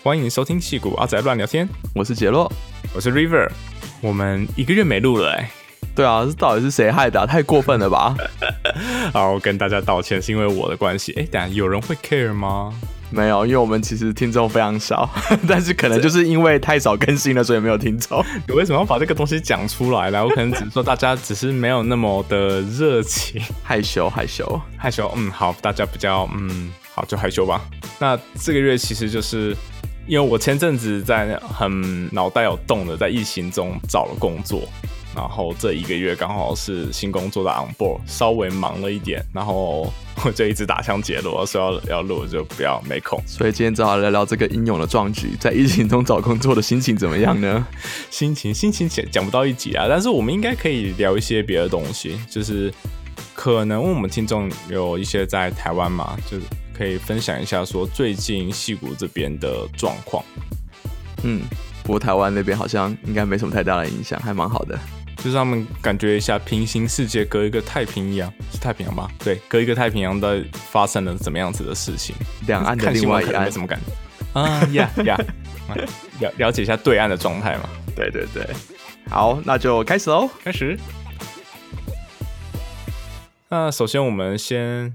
欢迎收听戏骨阿仔乱聊天，我是杰洛，我是 River。我们一个月没录了哎，对啊，这到底是谁害的？太过分了吧！好，跟大家道歉，是因为我的关系。哎，等下有人会 care 吗？没有，因为我们其实听众非常少，但是可能就是因为太少更新了，所以没有听众。你为什么要把这个东西讲出来呢？我可能只是说大家只是没有那么的热情，害羞害羞害羞。嗯，好，大家比较嗯好就害羞吧。那这个月其实就是因为我前阵子在很脑袋有洞的，在疫情中找了工作。然后这一个月刚好是新工作的 on board，稍微忙了一点，然后我就一直打枪结罗，说要要录就不要没空。所以今天正好聊聊这个英勇的壮举，在疫情中找工作的心情怎么样呢？心情心情讲讲不到一集啊，但是我们应该可以聊一些别的东西，就是可能我们听众有一些在台湾嘛，就是可以分享一下说最近戏谷这边的状况。嗯，不过台湾那边好像应该没什么太大的影响，还蛮好的。就是他们感觉一下平行世界隔一个太平洋，是太平洋吗？对，隔一个太平洋的发生了怎么样子的事情？两岸的另外一岸什么感觉？啊呀呀，了了解一下对岸的状态嘛？对对对，好，那就开始喽，开始。那首先我们先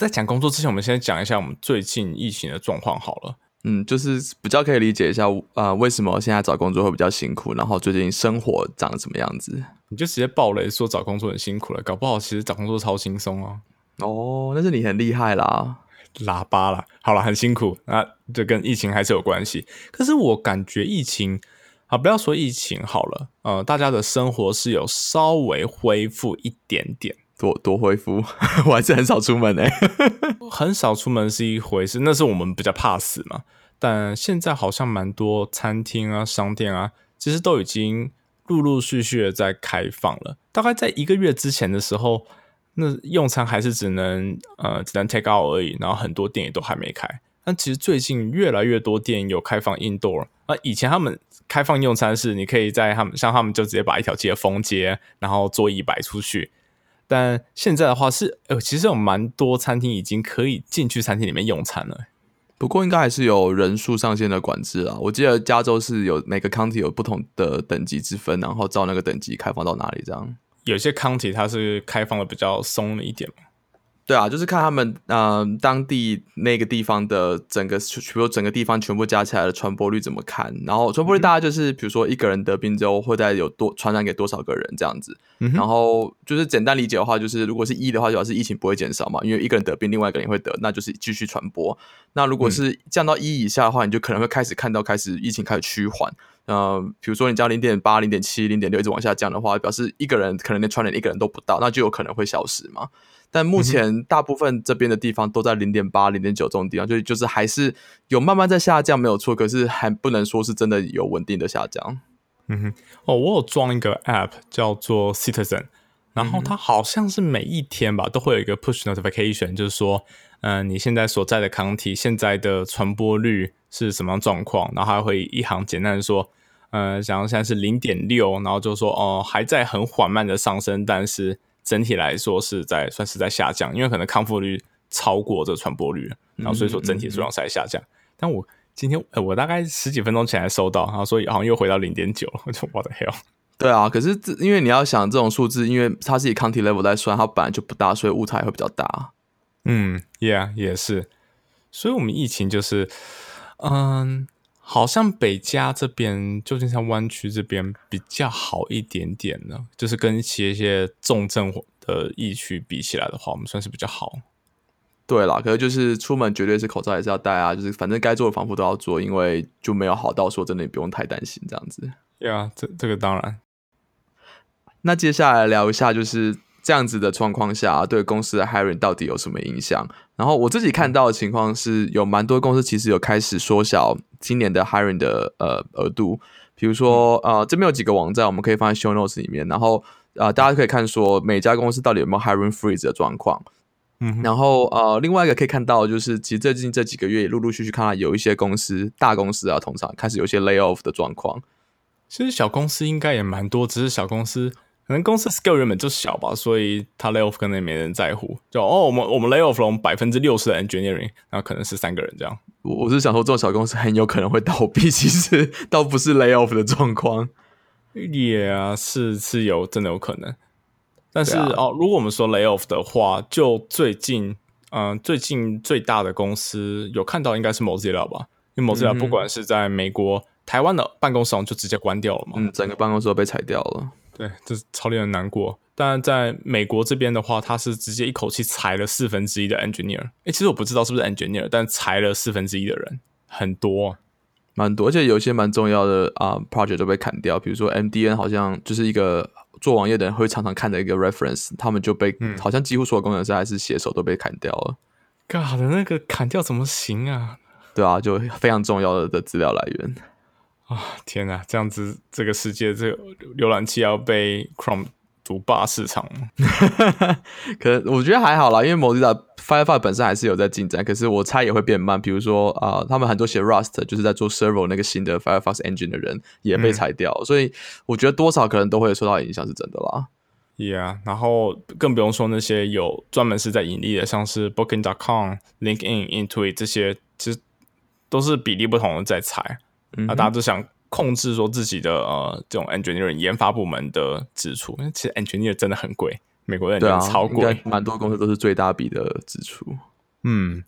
在讲工作之前，我们先讲一下我们最近疫情的状况好了。嗯，就是比较可以理解一下啊，为什么现在找工作会比较辛苦，然后最近生活长什么样子？你就直接爆雷说找工作很辛苦了，搞不好其实找工作超轻松哦！哦，那是你很厉害啦，喇叭啦，好了，很辛苦，那这跟疫情还是有关系。可是我感觉疫情啊，不要说疫情好了，呃，大家的生活是有稍微恢复一点点。多多恢复，我还是很少出门诶，很少出门是一回事，那是我们比较怕死嘛。但现在好像蛮多餐厅啊、商店啊，其实都已经陆陆续续的在开放了。大概在一个月之前的时候，那用餐还是只能呃只能 take out 而已，然后很多店也都还没开。但其实最近越来越多店有开放 indoor，那以前他们开放用餐是你可以在他们像他们就直接把一条街封街，然后桌椅摆出去。但现在的话是，呃，其实有蛮多餐厅已经可以进去餐厅里面用餐了。不过应该还是有人数上限的管制啊。我记得加州是有每个 county 有不同的等级之分，然后照那个等级开放到哪里这样。有些 county 它是开放的比较松了一点嘛。对啊，就是看他们嗯当地那个地方的整个，比如整个地方全部加起来的传播率怎么看？然后传播率大概就是，比如说一个人得病之后会在有多传染给多少个人这样子。然后就是简单理解的话，就是如果是一的话，就要是疫情不会减少嘛，因为一个人得病，另外一个人也会得，那就是继续传播。那如果是降到一以下的话，你就可能会开始看到开始疫情开始趋缓。呃，比如说你降零点八、零点七、零点六一直往下降的话，表示一个人可能连传染一个人都不到，那就有可能会消失嘛。但目前大部分这边的地方都在零点八、零点九这种地方，就就是还是有慢慢在下降，没有错。可是还不能说是真的有稳定的下降。嗯哼，哦，我有装一个 App 叫做 Citizen，然后它好像是每一天吧都会有一个 Push Notification，就是说，嗯，你现在所在的 County 现在的传播率是什么样状况，然后还会一行简单的说，呃，假如现在是零点六，然后就说哦还在很缓慢的上升，但是。整体来说是在算是在下降，因为可能康复率超过这传播率，然后所以说整体数量是在下降。但我今天我大概十几分钟前才收到，然后所以好像又回到零点九了，我就 我的 hell。对啊，可是这因为你要想这种数字，因为它是以 county level 来算，它本来就不大，所以误差也会比较大。嗯，Yeah，也是。所以我们疫情就是，嗯。好像北加这边，旧金山湾区这边比较好一点点呢，就是跟一些一些重症的疫区比起来的话，我们算是比较好。对啦，可是就是出门绝对是口罩还是要戴啊，就是反正该做的防护都要做，因为就没有好到说真的，你不用太担心这样子。对啊，这这个当然。那接下来聊一下，就是这样子的状况下，对公司的 hiring 到底有什么影响？然后我自己看到的情况是有蛮多公司其实有开始缩小。今年的 hiring 的呃额度，比如说呃这边有几个网站，我们可以放在 show notes 里面，然后呃大家可以看说每家公司到底有没有 hiring freeze 的状况。嗯，然后呃另外一个可以看到就是，其实最近这几个月也陆陆续续看到有一些公司大公司啊，通常开始有些 lay off 的状况。其实小公司应该也蛮多，只是小公司可能公司 scale 原本就小吧，所以他 lay off 可能也没人在乎。就哦我们我们 lay off 了百分之六十的 engineering，然后可能是三个人这样。我我是想说，这种小公司很有可能会倒闭，其实倒不是 lay off 的状况。也啊，是是有真的有可能。但是、啊哦，如果我们说 lay off 的话，就最近，嗯、最近最大的公司有看到应该是 Mozilla 吧？因为 Mozilla 不管是在美国、台湾的办公室就直接关掉了嘛。嗯，整个办公室都被裁掉了。对，这是超令人难过。但在美国这边的话，他是直接一口气裁了四分之一的 engineer。诶，其实我不知道是不是 engineer，但裁了四分之一的人，很多。蛮多，而且有一些蛮重要的啊、project 都被砍掉，比如说 MDN 好像就是一个做网页的人会常常看的一个 reference，他们就被、好像几乎所有工程师还是写手都被砍掉了，God 的那个砍掉怎么行啊？对啊，就非常重要的的资料来源啊。天哪，这样子这个世界这个浏览器要被 Chrome 独霸市场了。可我觉得还好啦，因为 Mozilla Firefox 本身还是有在进展，可是我猜也会变慢。比如说啊、他们很多写 Rust 就是在做 Servo 那个新的 Firefox Engine 的人也被裁掉，所以我觉得多少可能都会受到影响，是真的啦。Yeah，然后更不用说那些有专门是在盈利的，像是 Booking.com、LinkedIn、Intuit 这些，其实都是比例不同的在裁。嗯那大家都想控制说自己的呃这种 engineering 研发部门的支出，因为其实 engineer 真的很贵，美国的对 engineer 啊，超贵。应该蛮多公司都是最大笔的支出。嗯，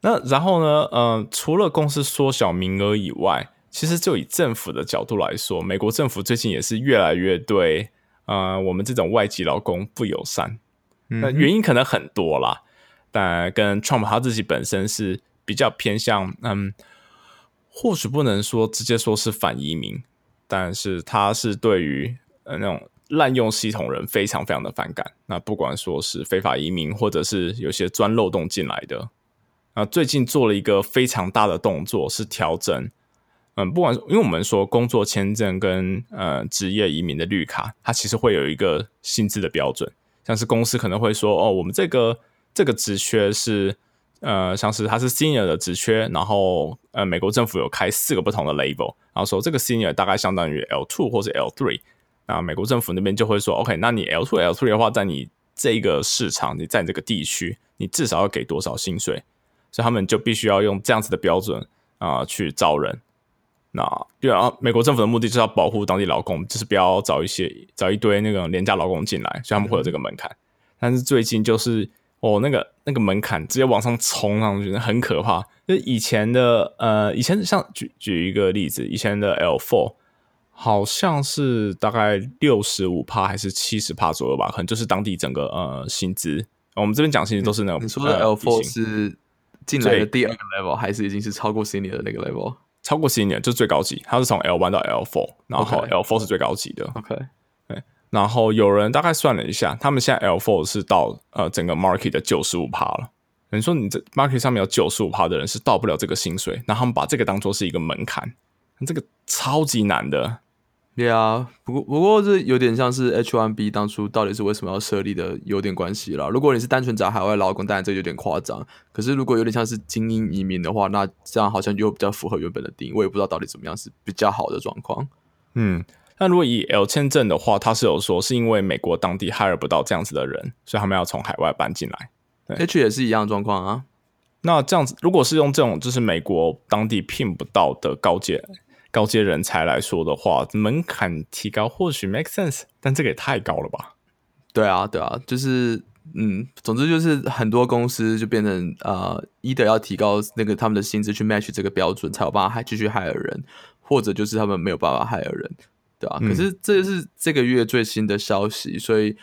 那然后呢？呃，除了公司缩小名额以外，其实就以政府的角度来说，美国政府最近也是越来越对呃我们这种外籍劳工不友善。那原因可能很多啦，但跟 Trump 他自己本身是比较偏向，嗯，或许不能说直接说是反移民，但是他是对于呃那种滥用系统人非常非常的反感。那不管说是非法移民，或者是有些钻漏洞进来的，啊，最近做了一个非常大的动作，是调整。嗯，不管因为我们说工作签证跟呃职业移民的绿卡，它其实会有一个薪资的标准，像是公司可能会说，哦，我们这个这个职缺是呃，像是它是 senior 的职缺，然后呃，美国政府有开四个不同的 label，然后说这个 senior 大概相当于 L two 或者 L three，那美国政府那边就会说，OK，那你 L two L three 的话，在你这个市场，你在你这个地区，你至少要给多少薪水，所以他们就必须要用这样子的标准啊、去招人。那对啊，美国政府的目的就是要保护当地劳工，就是不要找一些找一堆那种廉价劳工进来，所以他们会有这个门槛。但是最近就是哦，那个那个门槛直接往上冲上去，很可怕。就以前的呃，以前像举举一个例子，以前的 L four 好像是大概六十五帕还是七十帕左右吧，可能就是当地整个呃薪资。我们这边讲薪资都是那种你说的呃 L four 是进来的第二个 level，还是已经是超过 senior 的那个 level？超过 senior 就是最高级，它是从 L one 到 L four，然后 L four 是最高级的。OK，然后有人大概算了一下，他们现在 L four 是到呃整个 market 的九十五趴了。等于说你这 market 上面有九十五趴的人是到不了这个薪水，然后他们把这个当做是一个门槛，这个超级难的。对啊，不过不过这有点像是 H one B 当初到底是为什么要设立的有点关系啦。如果你是单纯找海外劳工，当然这有点夸张。可是如果有点像是精英移民的话，那这样好像又比较符合原本的定义。我也不知道到底怎么样是比较好的状况。嗯，那如果以 L 签证的话，他是有说是因为美国当地 hire 不到这样子的人，所以他们要从海外搬进来。H 也是一样的状况啊。那这样子，如果是用这种就是美国当地聘不到的高阶高阶人才来说的话，门槛提高或许 make sense，但这个也太高了吧？对啊，对啊，就是嗯，总之就是很多公司就变成呃，一的要提高那个他们的薪资去 match 这个标准，才有办法还继续 hire 人，或者就是他们没有办法 hire 人，对吧、嗯可是这是这个月最新的消息，所以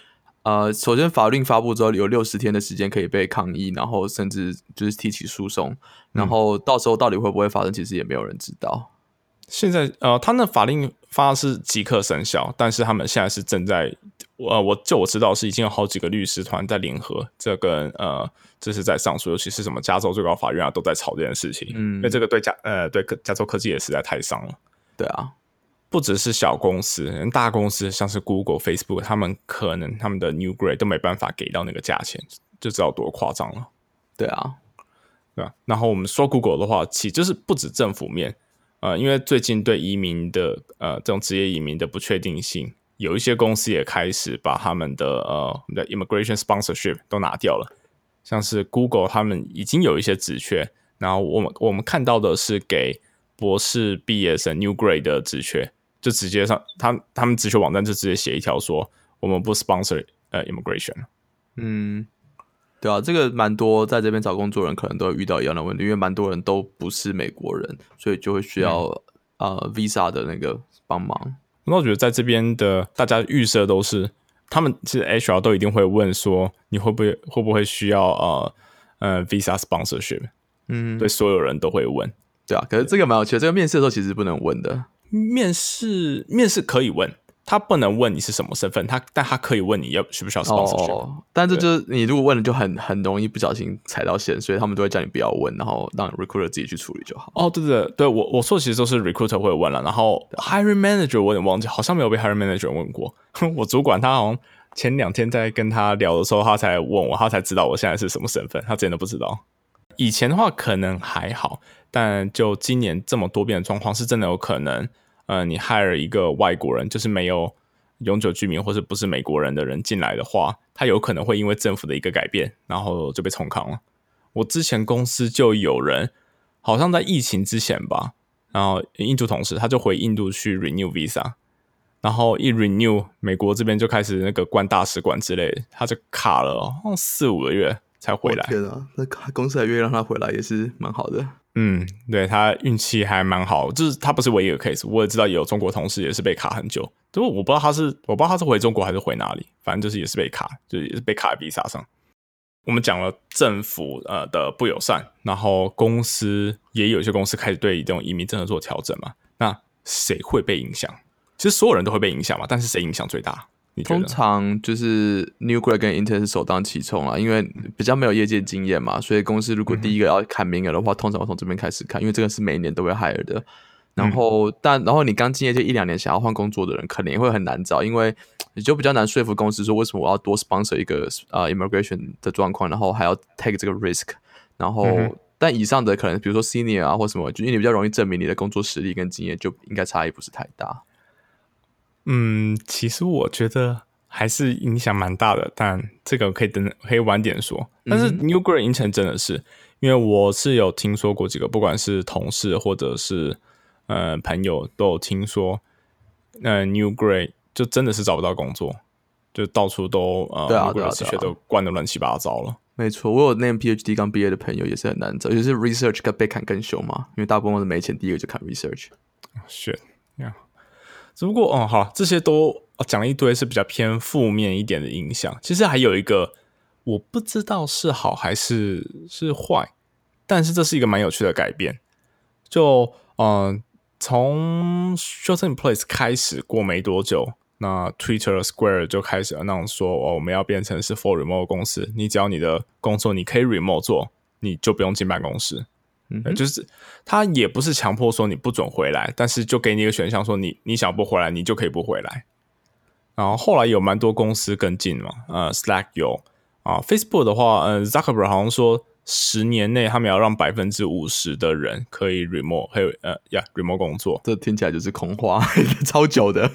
呃，首先法令发布之后有六十天的时间可以被抗议，然后甚至就是提起诉讼，然后到时候到底会不会发生，其实也没有人知道。现在呃，他那法令发是即刻生效，但是他们现在是正在呃，我就我知道是已经有好几个律师团在联合，这跟呃，这是在上诉，尤其是什么加州最高法院啊，都在吵这件事情，嗯因为这个对加呃对加州科技也实在太伤了。对啊，不只是小公司，大公司像是 Google、Facebook，他们可能他们的 New Grade 都没办法给到那个价钱，就知道多夸张了，对啊，对吧？然后我们说 Google 的话，其就是不止政府面，呃，因为最近对移民的呃这种职业移民的不确定性，有一些公司也开始把他们的呃我们的 immigration sponsorship 都拿掉了，像是 Google 他们已经有一些职缺，然后我们我们看到的是给博士毕业生 New Grade 的职缺，就直接上他他们直球网站就直接写一条说我们不 sponsor 呃 immigration。嗯，对啊，这个蛮多在这边找工作人可能都会遇到一样的问题，因为蛮多人都不是美国人，所以就会需要、呃 visa 的那个帮忙。那我觉得在这边的大家预设都是，他们其实 HR 都一定会问说，你会不会会不会需要呃呃 visa sponsorship？嗯，对，所有人都会问。对啊，可是这个蛮有趣的，这个面试的时候其实不能问的。面试面试可以问，他不能问你是什么身份，他但他可以问你要需不需要 sponsorship。哦，但这就是你如果问了就很很容易不小心踩到线，所以他们都会叫你不要问，然后让 recruiter 自己去处理就好。哦，对对对，我我说其实都是 recruiter 会问了，然后 hiring manager 我有点忘记，好像没有被 hiring manager 问过。我主管他好像前两天在跟他聊的时候，他才问我，他才知道我现在是什么身份，他之前都不知道。以前的话可能还好，但就今年这么多变的状况，是真的有可能。呃，你 hire 一个外国人，就是没有永久居民或者不是美国人的人进来的话，他有可能会因为政府的一个改变，然后就被重康了。我之前公司就有人，好像在疫情之前吧，然后印度同事他就回印度去 renew visa，然后一 renew，美国这边就开始那个关大使馆之类的，他就卡了，好像四五个月才回来。天啊，那公司还愿意让他回来，也是蛮好的。嗯，对他运气还蛮好，就是他不是唯一的 case，我也知道有中国同事也是被卡很久，就我不知道他是我不知道他是回中国还是回哪里，反正就是也是被卡，就是也是被卡在 visa 上。我们讲了政府呃的不友善，然后公司也有一些公司开始对这种移民政策做调整嘛，那谁会被影响？其实所有人都会被影响嘛，但是谁影响最大？通？常就是 New Grad 跟 Intern 是首当其冲啊，因为比较没有业界经验嘛，所以公司如果第一个要看名额的话，通常会从这边开始看，因为这个是每一年都会 hire 的。然后，但然后你刚进业界一两年，想要换工作的人，可能也会很难找，因为你就比较难说服公司说为什么我要多 sponsor 一个呃 immigration 的状况，然后还要 take 这个 risk。然后，但以上的可能比如说 senior 啊或什么，就因为你比较容易证明你的工作实力跟经验，就应该差异不是太大。嗯，其实我觉得还是影响蛮大的，但这个可以等可以晚点说。但是 New Grade 影响真的是，因为我是有听说过几个，不管是同事或者是呃朋友，都有听说，呃 New Grade 就真的是找不到工作，就到处都呃对啊 New 对啊 Grade 对啊学都灌的乱七八糟了。没错，我有那 PhD 刚毕业的朋友也是很难找，尤其是 research 跟被砍更凶嘛，因为大部分都是没钱，第一个就砍 research。是呀，只不过哦，好，这些都讲了一堆是比较偏负面一点的影响。其实还有一个，我不知道是好还是是坏，但是这是一个蛮有趣的改变。就嗯、从 Shelter in Place 开始过没多久，那 Twitter、Square 就开始 announce 说，哦，我们要变成是 for remote 公司，你只要你的工作你可以 remote 做，你就不用进办公室。嗯就是他也不是强迫说你不准回来，但是就给你一个选项，说你你想不回来，你就可以不回来。然后后来有蛮多公司跟进嘛，呃，Slack 有啊，Facebook 的话，呃，Zuckerberg 好像说十年内他们要让百分之五十的人可以 remote，还有呃呀 remote 工作。这听起来就是空话，超久的。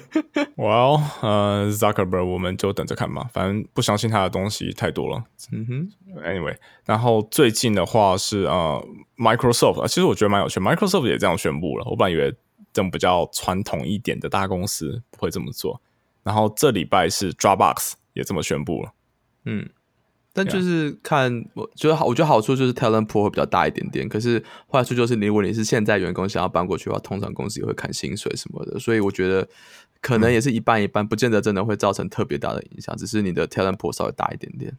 Well，呃，Zuckerberg 我们就等着看吧，反正不相信他的东西太多了。嗯哼，Anyway，然后最近的话是呃，Microsoft，呃其实我觉得蛮有趣，Microsoft 也这样宣布了。我本来以为这种比较传统一点的大公司不会这么做，然后这礼拜是 Dropbox 也这么宣布了。嗯，但就是看，我觉得好，我觉得好处就是 talent pool 会比较大一点点，可是坏处就是，如果你是现在员工想要搬过去的话，通常公司也会看薪水什么的，所以我觉得可能也是一半一半，不见得真的会造成特别大的影响，只是你的 talent pool 稍微大一点点。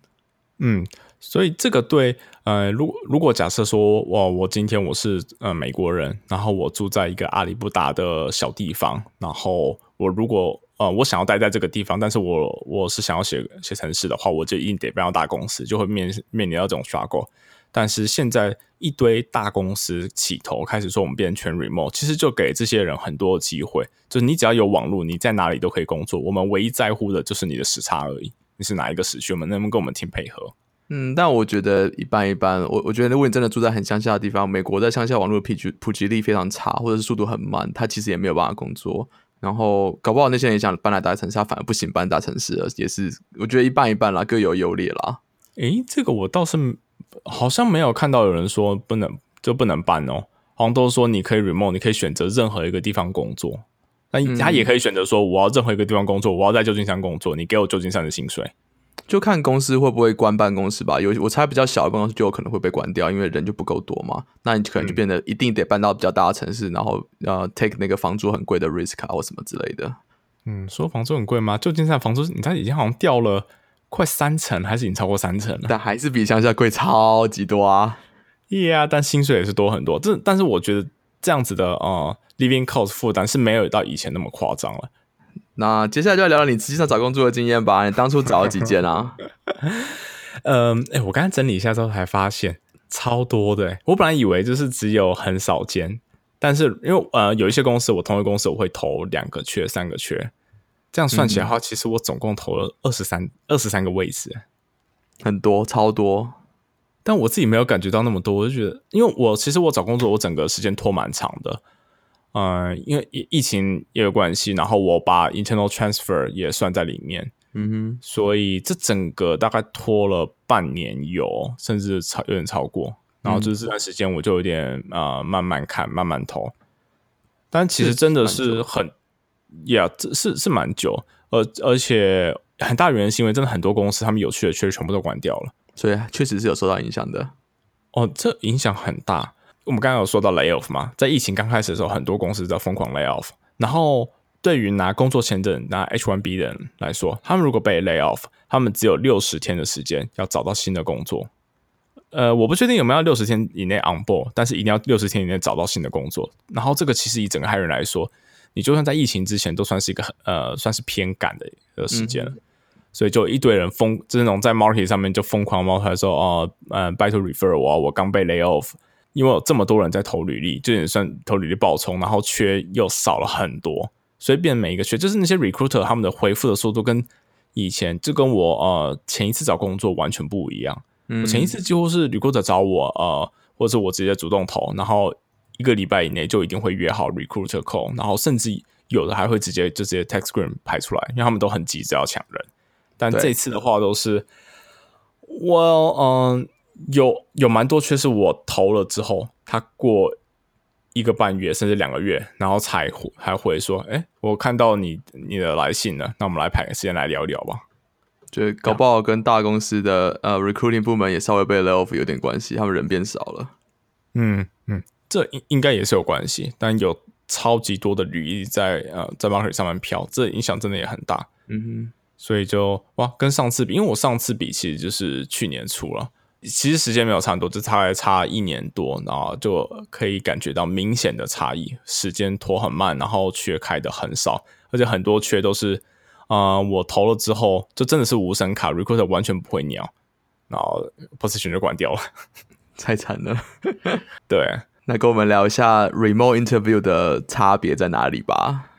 嗯，所以这个对呃，如如果假设说，哇，我今天我是呃美国人，然后我住在一个阿里不达的小地方，然后我如果呃我想要待在这个地方，但是我我是想要写写程式的话，我就一定得搬到大公司，就会面面临到这种 struggle。但是现在一堆大公司起头开始说我们变成全 remote，其实就给这些人很多机会，就是你只要有网络，你在哪里都可以工作。我们唯一在乎的就是你的时差而已，你是哪一个时区，我们能不能跟我们挺配合？嗯，但我觉得一般一般。我我觉得，如果你真的住在很乡下的地方，美国在乡下网络普及普及力非常差，或者是速度很慢，他其实也没有办法工作。然后搞不好那些人也想搬来大城市，他反而不行搬大城市了，也是我觉得一半一半啦，各有优劣啦。诶，这个我倒是好像没有看到有人说不能就不能搬哦。好像都说你可以 remote，你可以选择任何一个地方工作，但他也可以选择说我要任何一个地方工作，我要在旧金山工作，你给我旧金山的薪水。就看公司会不会关办公室吧。有我猜比较小的办公室就有可能会被关掉，因为人就不够多嘛。那你可能就变得一定得搬到比较大的城市，然后呃 take 那个房租很贵的 risk 啊或什么之类的。嗯，说房租很贵吗？旧金山房租你看已经好像掉了快三成，还是已经超过三成了？但还是比乡下贵超级多啊。Yeah，但薪水也是多很多。这但是我觉得这样子的呃 living cost 负担是没有到以前那么夸张了。那接下来就要聊聊你实际上找工作的经验吧。你当初找了几间啊？嗯，哎，我刚才整理一下之后才发现超多的。我本来以为就是只有很少间，但是因为呃有一些公司，我同一公司我会投两个缺、三个缺，这样算起来的话，其实我总共投了二十三二十三个位置，很多超多。但我自己没有感觉到那么多，我就觉得，因为我其实我找工作，我整个时间拖蛮长的。嗯，因为疫疫情也有关系，然后我把 internal transfer 也算在里面，嗯哼，所以这整个大概拖了半年有，甚至超有点超过。然后就是这段时间我就有点呃慢慢看，慢慢投。但其实真的是很，Yeah，这是是蛮久，而而且很大原因是因为真的很多公司他们有趣的确实全部都关掉了，所以确实是有受到影响的。哦，这影响很大。我们刚刚有说到 layoff 嘛，在疫情刚开始的时候，很多公司在疯狂 layoff。然后对于拿工作签证拿 H1B 的人来说，他们如果被 layoff，他们只有六十天的时间要找到新的工作。呃，我不确定有没有六十天以内 on board，但是一定要六十天以内找到新的工作。然后这个其实以整个海人来说，你就算在疫情之前都算是一个呃算是偏赶的一个时间。所以就一堆人疯，就是那种在 market 上面就疯狂冒出来说哦，嗯、呃，拜托 refer 我，我刚被 layoff。因为有这么多人在投履历，就也算投履历爆冲，然后缺又少了很多，所以变每一个缺，就是那些 recruiter 他们的回复的速度跟以前就跟我呃前一次找工作完全不一样。我前一次几乎是 recruiter 找我呃，或者是我直接主动投，然后一个礼拜以内就一定会约好 recruiter call，然后甚至有的还会直接就直接 text screen 排出来，因为他们都很急着要抢人。但这次的话都是我嗯。有有蛮多缺是我投了之后，他过一个半月甚至两个月，然后才还回说：“哎，我看到你你的来信了，那我们来排个时间来聊聊吧。”就搞不好跟大公司的呃 recruiting 部门也稍微被 lay off 有点关系，他们人变少了。嗯嗯，这应应该也是有关系，但有超级多的履历在呃在 market 上面飘，这影响真的也很大。嗯哼，所以就哇，跟上次比，因为我上次比其实就是去年初了。其实时间没有差很多，就差差一年多，然后就可以感觉到明显的差异。时间拖很慢，然后缺开的很少，而且很多缺都是，啊，我投了之后就真的是无声卡，recruiter 完全不会鸟，然后 position 就关掉了，太惨了。对，那跟我们聊一下 remote interview 的差别在哪里吧。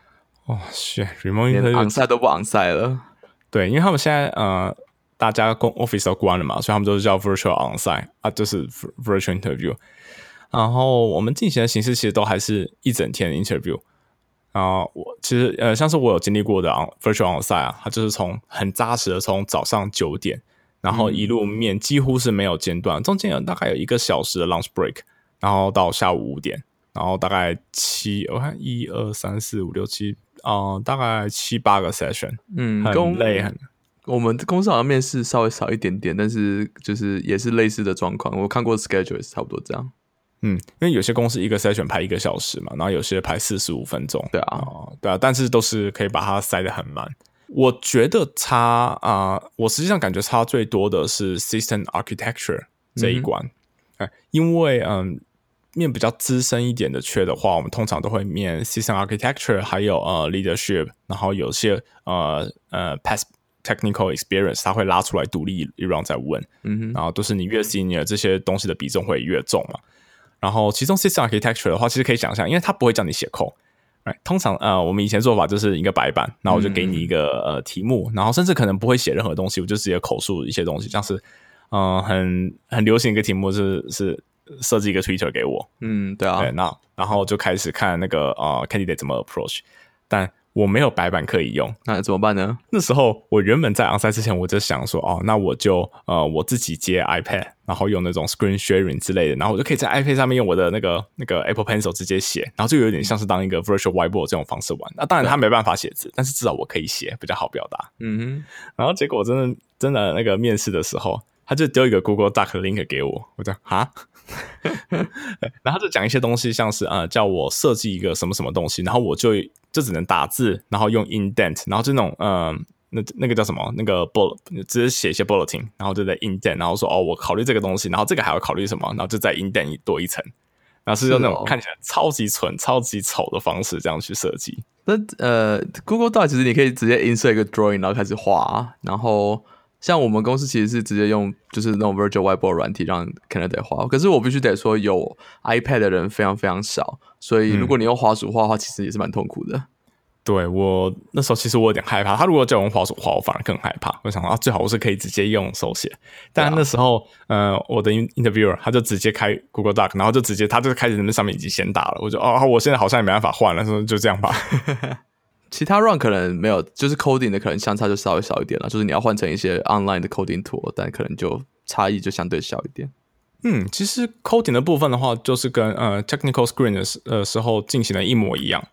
哦，shit，remote interview 昂赛都不昂赛了。对，因为他们现在呃。大家公 office 都关了嘛，所以他们都是叫 virtual onsite 啊，就是 virtual interview。然后我们进行的形式其实都还是一整天的 interview。然后我其实呃，像是我有经历过的 virtual onsite 啊，它就是从很扎实的从早上九点，然后一路面几乎是没有间断，中间有大概有一个小时的 lunch break，然后到下午五点，然后大概七我看一二三四五六七啊，大概七八个 session，嗯，很累很。我们公司好像面试稍微少一点点，但是就是也是类似的状况。我看过 schedule 也是差不多这样。嗯，因为有些公司一个筛选排一个小时嘛，然后有些排四十五分钟。对啊，对啊，但是都是可以把它塞得很满。我觉得差啊，我实际上感觉差最多的是 system architecture 这一关。哎，因为嗯，面比较资深一点的缺的话，我们通常都会面 system architecture，还有呃 leadership，然后有些呃呃 pass。Technical experience，他会拉出来独立一 round 再问，嗯哼，然后都是你越 senior，这些东西的比重会越重嘛。然后其中 system architecture 的话，其实可以想象，因为他不会叫你写 code，哎，通常呃，我们以前做法就是一个白板，然后我就给你一个呃题目，然后甚至可能不会写任何东西，我就直接口述一些东西，像是嗯很很流行一个题目是是设计一个 Twitter 给我，嗯，对啊，对，那然后就开始看那个呃 candidate 怎么 approach，但我没有白板可以用，那怎么办呢？那时候我原本在 onsite 之前，我就想说，哦，那我就呃我自己接 iPad，然后用那种 screen sharing 之类的，然后我就可以在 iPad 上面用我的那个那个 Apple Pencil 直接写，然后就有点像是当一个 virtual whiteboard 这种方式玩。那当然他没办法写字，但是至少我可以写，比较好表达。嗯哼，然后结果真的真的那个面试的时候，他就丢一个 Google Doc link 给我，我讲哈。然后就讲一些东西，像是呃，叫我设计一个什么什么东西，然后我就就只能打字，然后用 indent，然后这种呃，那那个叫什么？那个 bullet，直接写一些 bulletin，然后就在 indent，然后说哦，我考虑这个东西，然后这个还要考虑什么？然后就在 indent 多一层，然后是用那种看起来超级蠢、超级丑的方式这样去设计。那呃，Google Doc 其实你可以直接 insert 一个 drawing，然后开始画，然后。像我们公司其实是直接用就是那种 Virtual Whiteboard 软体让 Canada 画，可是我必须得说有 iPad 的人非常非常少，所以如果你用滑鼠画的话，其实也是蛮痛苦的。对我那时候其实我有点害怕，他如果叫我用滑鼠画，我反而更害怕。我想啊，最好我是可以直接用手写，但那时候呃，我的 Interviewer 他就直接开 Google Doc，然后就直接他就开始那上面已经先打了，我就哦，我现在好像也没办法换了，说就这样吧。其他 run 可能没有，就是 coding 的可能相差就稍微少一点了。就是你要换成一些 online 的 coding tool，但可能就差异就相对小一点。嗯，其实 coding 的部分的话，就是跟呃 technical screen 的时呃时候进行的一模一样。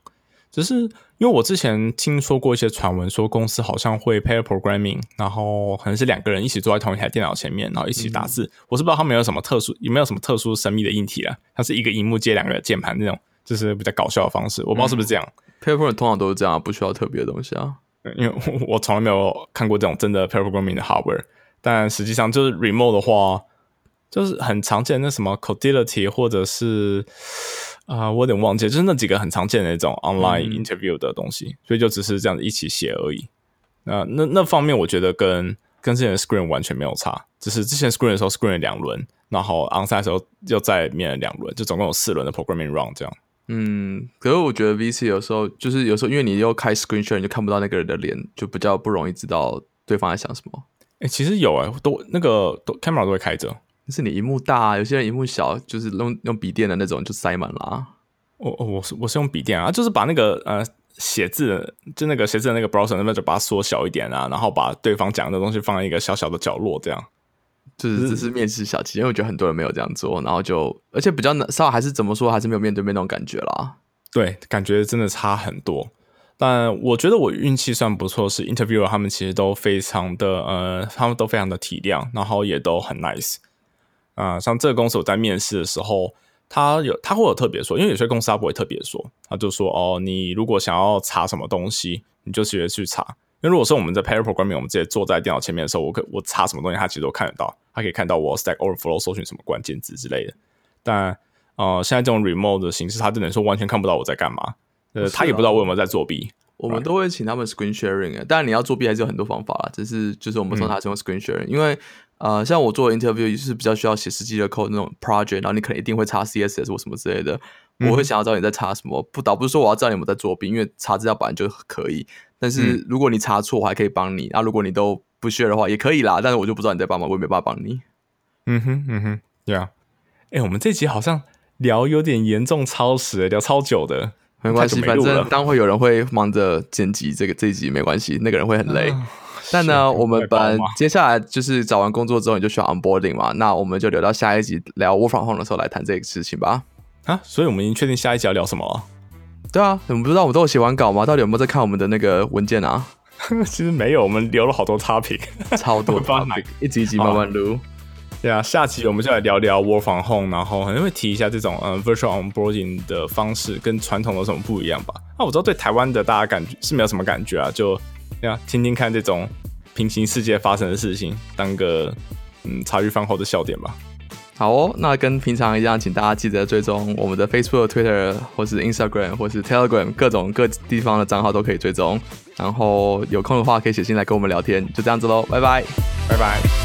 只是因为我之前听说过一些传闻，说公司好像会 pair programming，然后可能是两个人一起坐在同一台电脑前面，然后一起打字。我是不知道他们有什么特殊，有没有什么特殊神秘的硬体啊？它是一个荧幕接两个键盘那种，就是比较搞笑的方式。我不知道是不是这样。Paper 通常都是这样，不需要特别的东西啊。因为我从来没有看过这种真的 Programming 的 hardware，但实际上就是 Remote 的话，就是很常见那什么 Codility 或者是啊，我有点忘记，就是那几个很常见的那种 Online Interview 的东西，所以就只是这样子一起写而已。那那那方面，我觉得跟跟之前的 Screen 完全没有差，只是之前 Screen 的时候 Screen 两轮，然后 Onsite 的时候又再面了两轮，就总共有四轮的 Programming Run 这样。嗯，可是我觉得 VC 有时候就是有时候，因为你又开 screen share，你就看不到那个人的脸，就比较不容易知道对方在想什么。哎，其实有哎，都那个都 camera 都会开着，是你荧幕大，有些人荧幕小，就是用用笔电的那种就塞满了。啊我我是我是用笔电啊，就是把那个呃写字就那个写字的那个 browser 那边就把它缩小一点啊，然后把对方讲的东西放在一个小小的角落这样。就是只是面试小气，因为我觉得很多人没有这样做，然后就而且比较难，稍微还是怎么说，还是没有面对面那种感觉啦。对，感觉真的差很多。但我觉得我运气算不错，是 interviewer 他们其实都非常的呃，他们都非常的体谅，然后也都很 nice。啊，像这个公司我在面试的时候，他有他会有特别说，因为有些公司他不会特别说，他就说哦，你如果想要查什么东西，你就直接去查。因为如果说我们在 pair programming，我们直接坐在电脑前面的时候，我可我查什么东西，他其实都看得到，他可以看到我 Stack Overflow 搜寻什么关键字之类的。但呃，现在这种 remote 的形式，他只能说完全看不到我在干嘛，呃，他也不知道我有没有在作弊。我们都会请他们 screen sharing，当然你要作弊还是有很多方法啦，只是就是我们说他是用 screen sharing，因为呃，像我做 interview 是比较需要写实际的 code 那种 project，然后你可能一定会查 CSS 或什么之类的，我会想要知道你在查什么，不倒不是说我要知道你有没有在作弊，因为查资料本来就可以。但是如果你查错，我还可以帮你。那如果你都不学的话，也可以啦。但是我就不知道你在帮忙，我也没办法帮你。嗯哼，嗯哼，对啊。哎，我们这集好像聊有点严重超时，聊超久的，没关系，反正当会有人会忙着剪辑这个这一集，没关系，那个人会很累。但呢，我们本接下来就是找完工作之后，你就需要 onboarding 嘛。那我们就留到下一集聊 work from home 的时候来谈这个事情吧。啊，所以我们已经确定下一集要聊什么了。对啊，你们不知道我们都有写完稿吗？到底有没有在看我们的那个文件啊？其实没有，我们留了好多 topic，超多 topic，一集一集慢慢录。对啊，下期我们就来聊聊 work from home，然后可能会提一下这种嗯 virtual onboarding 的方式跟传统有什么不一样吧。那我知道对台湾的大家感觉是没有什么感觉啊，就对啊，听听看这种平行世界发生的事情，当个嗯茶余饭后的笑点吧。好哦，那跟平常一样，请大家记得追踪我们的 Facebook、Twitter 或是 Instagram 或是 Telegram 各种各地方的账号都可以追踪。然后有空的话可以写信来跟我们聊天，就这样子喽，拜拜，拜拜。